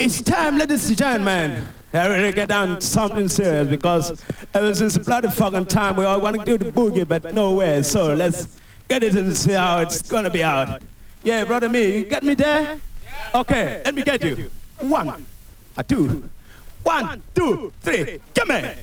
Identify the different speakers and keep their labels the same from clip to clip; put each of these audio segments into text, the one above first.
Speaker 1: It's time, ladies and gentlemen. I really get down something serious because ever since bloody fucking time we all want to do the boogie, but nowhere. So let's get it and see how it's gonna be out. Yeah, brother, me, you get me there? Okay, let me get you. One, a two, one, two, three, come here.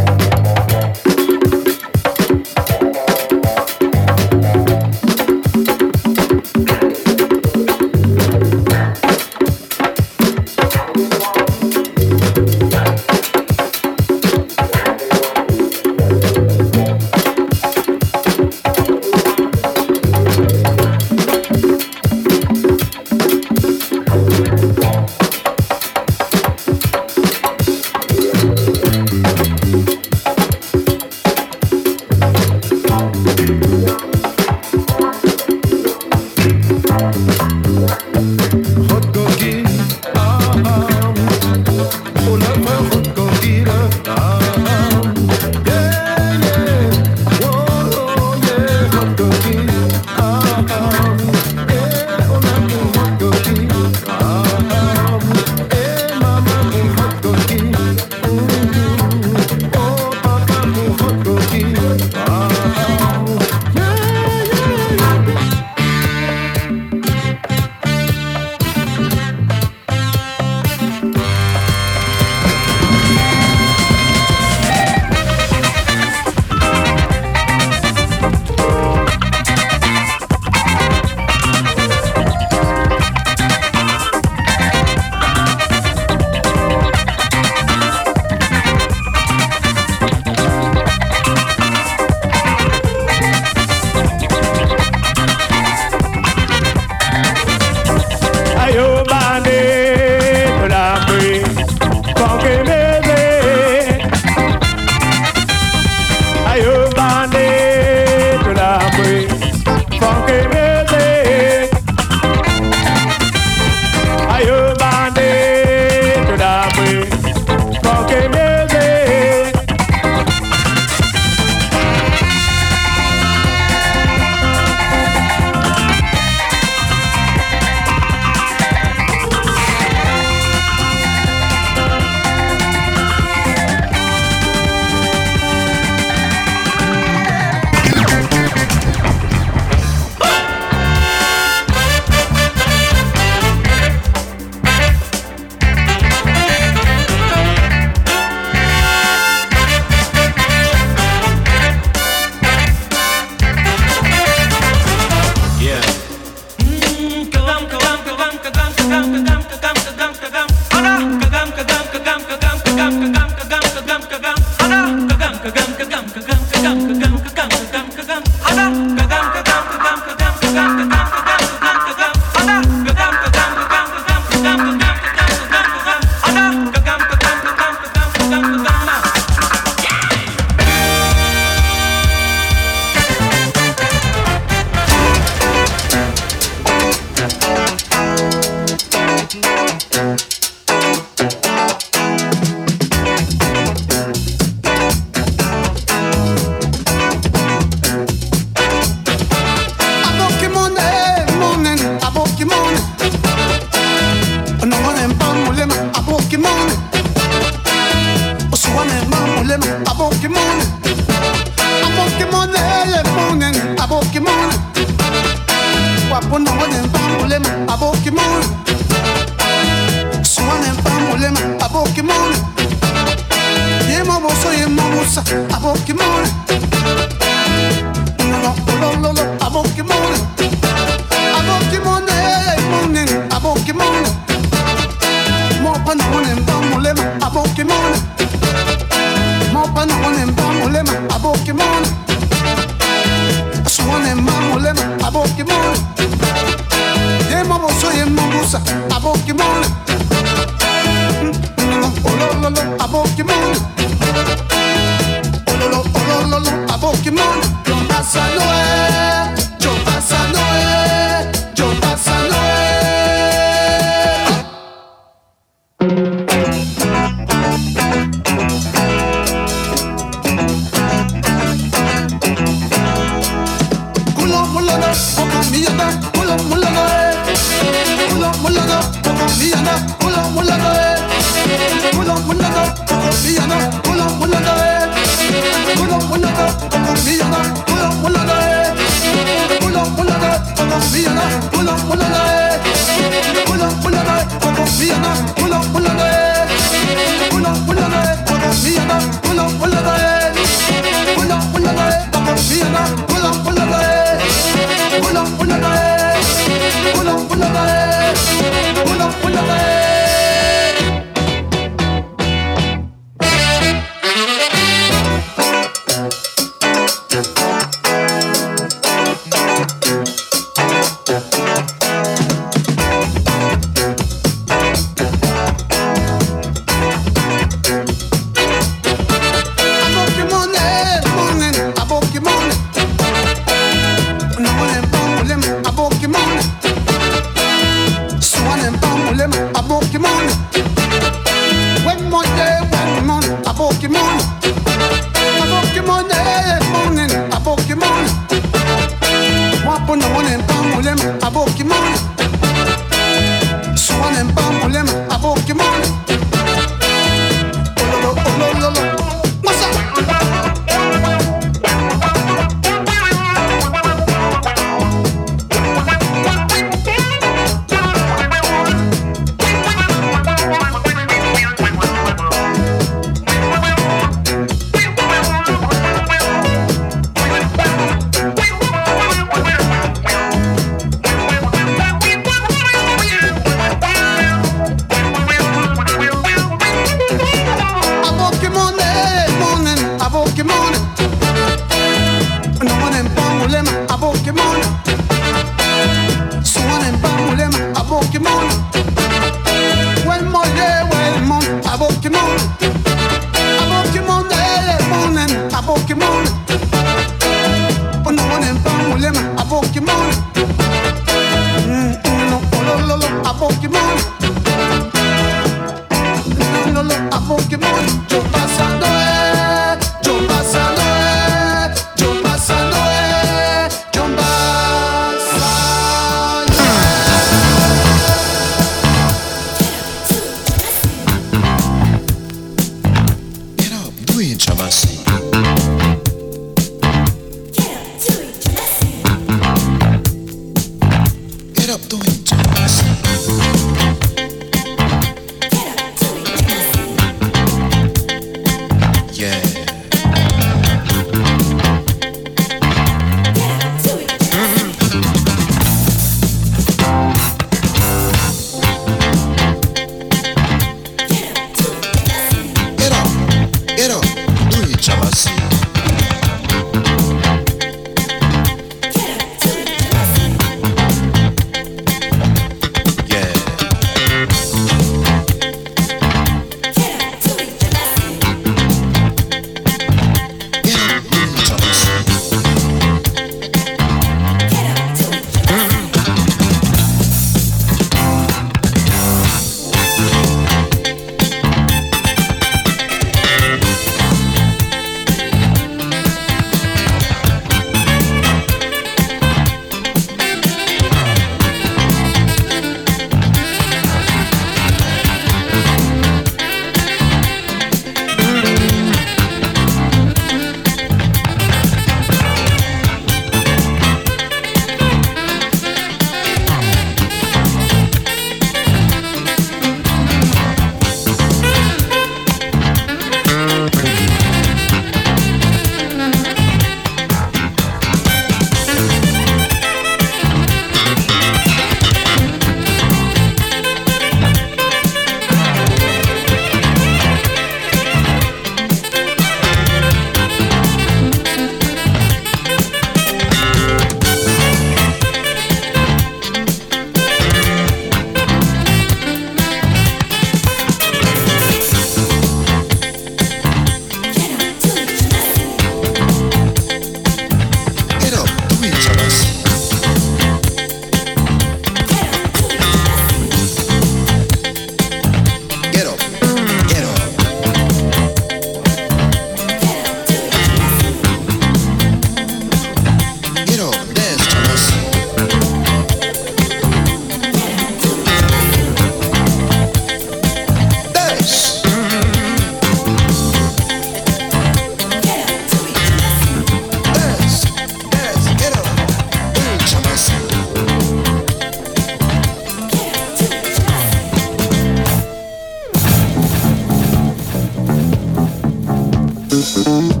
Speaker 1: Mm-hmm.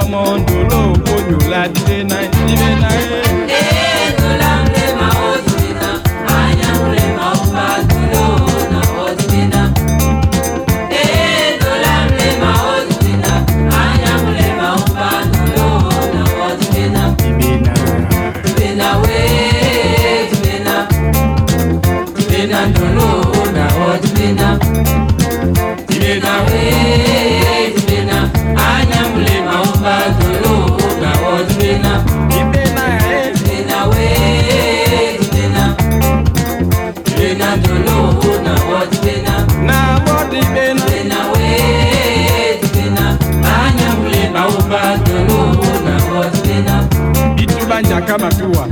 Speaker 1: ọmọ Oǹdó lóògbòjò láti dé Nàìjíríà. kama tua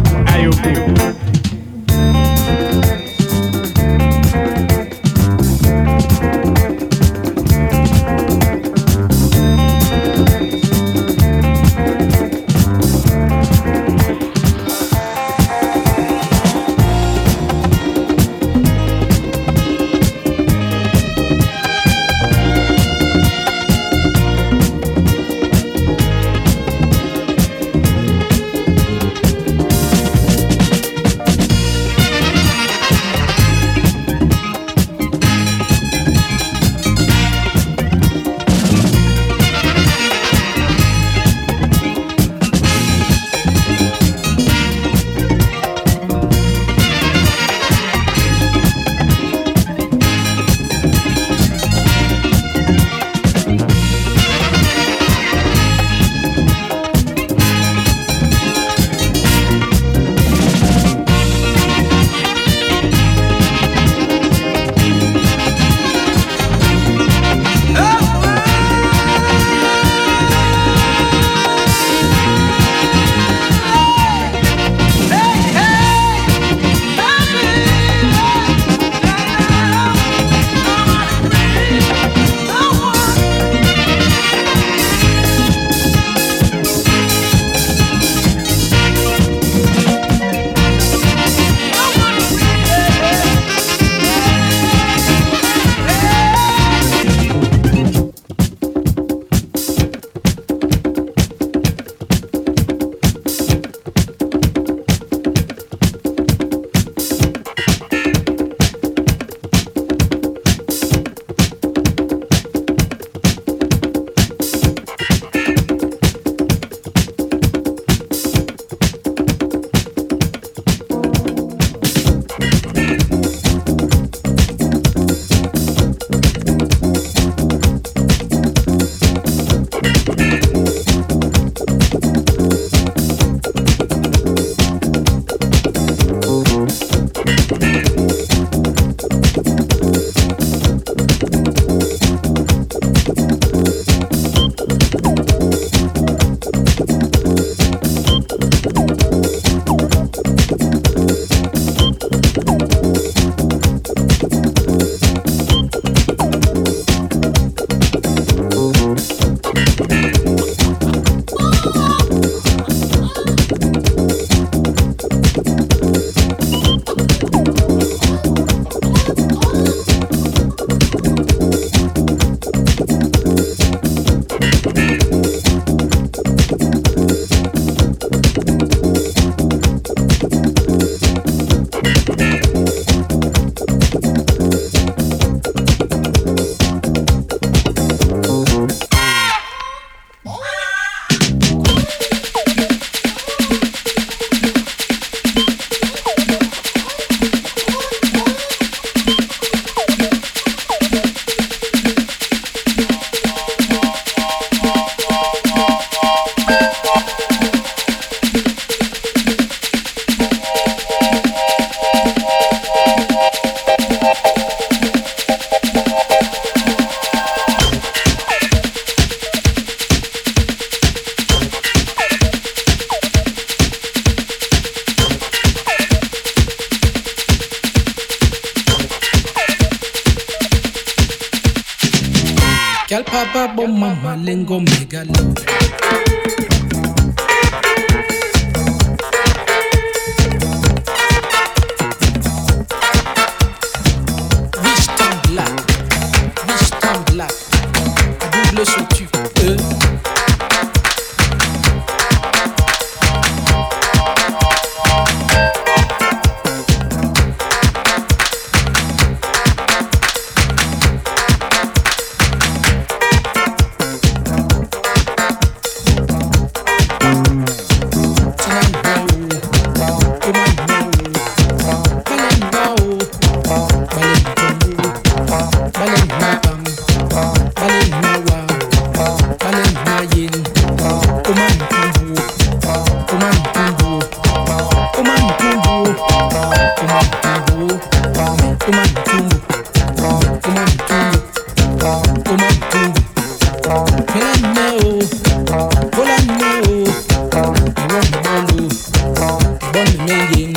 Speaker 1: to
Speaker 2: me,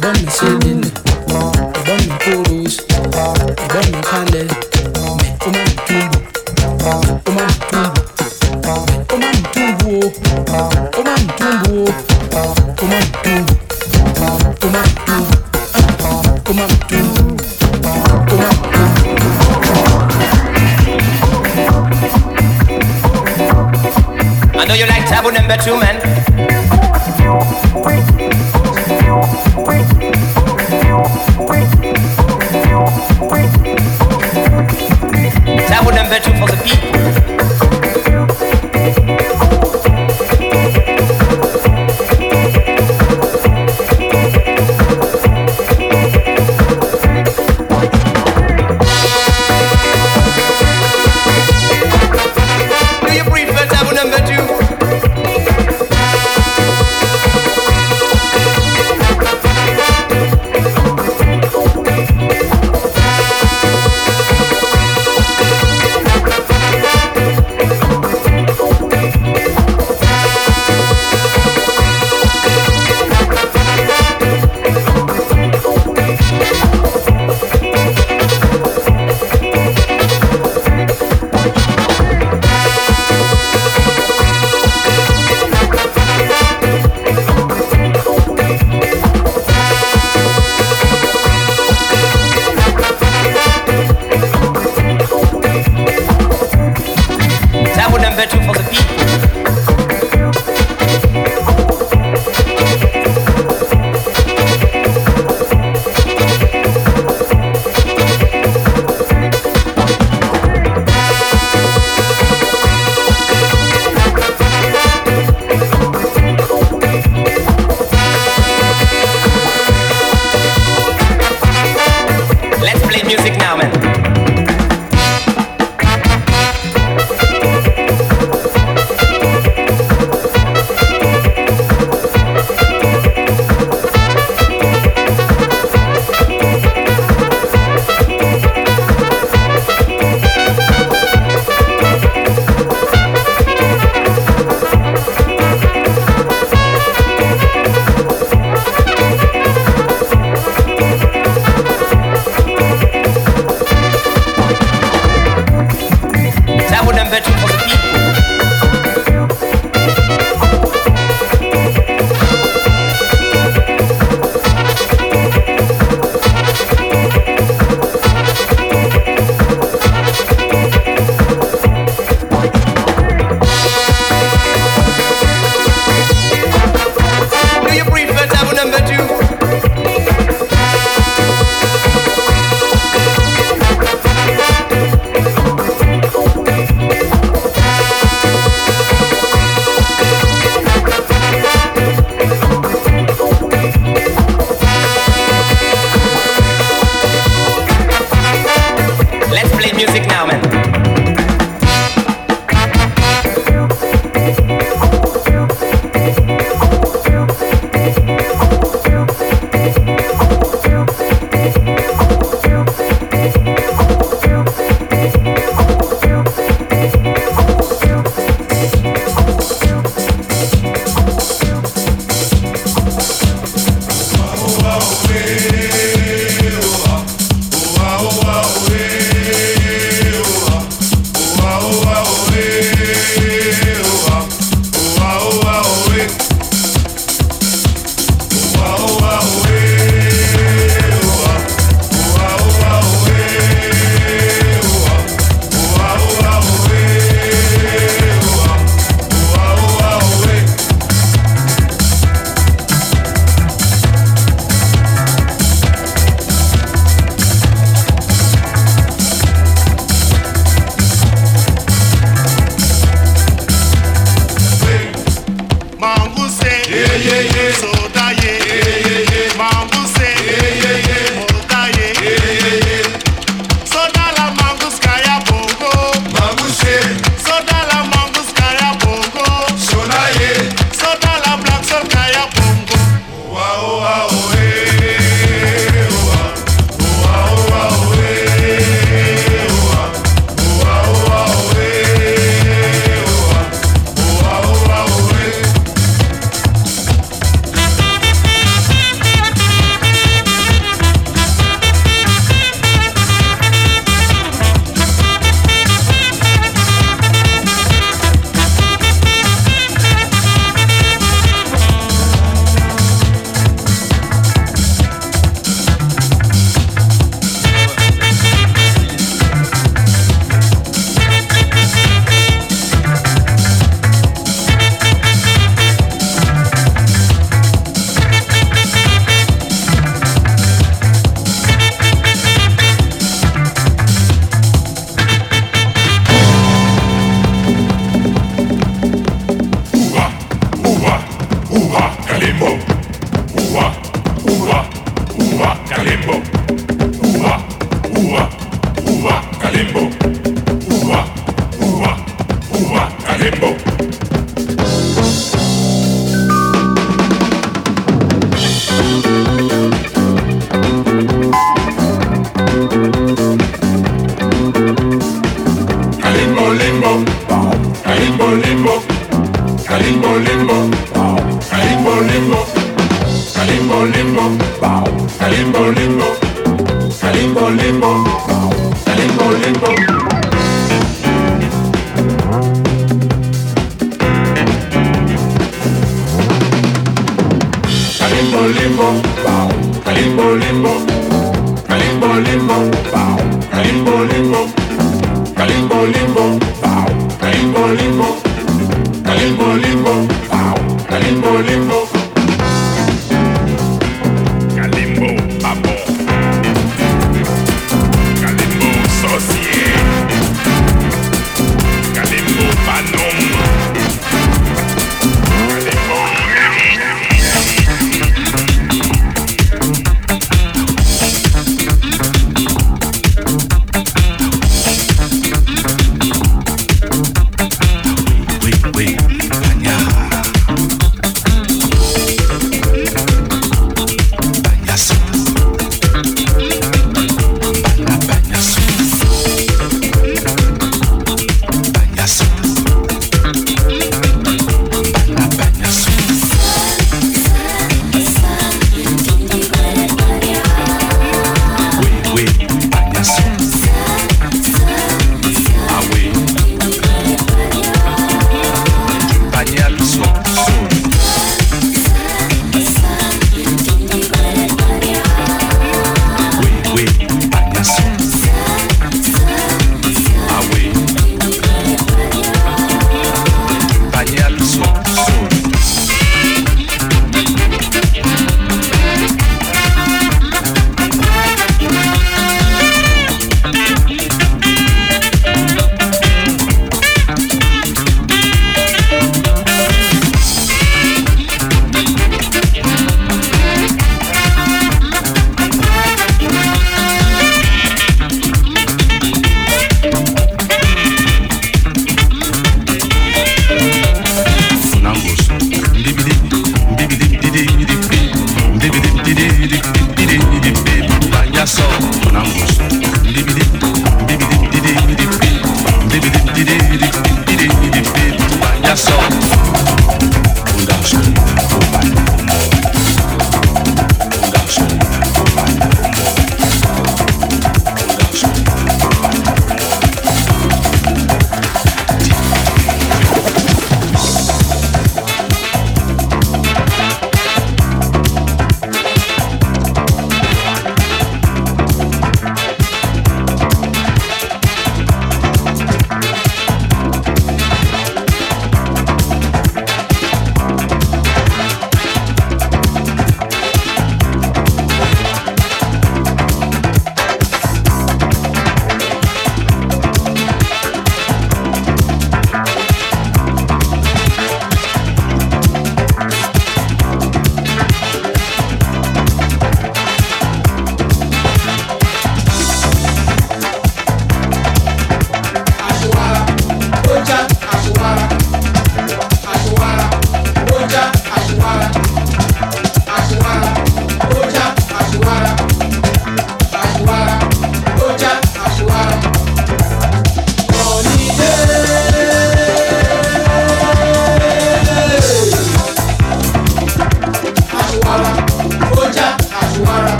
Speaker 3: Don me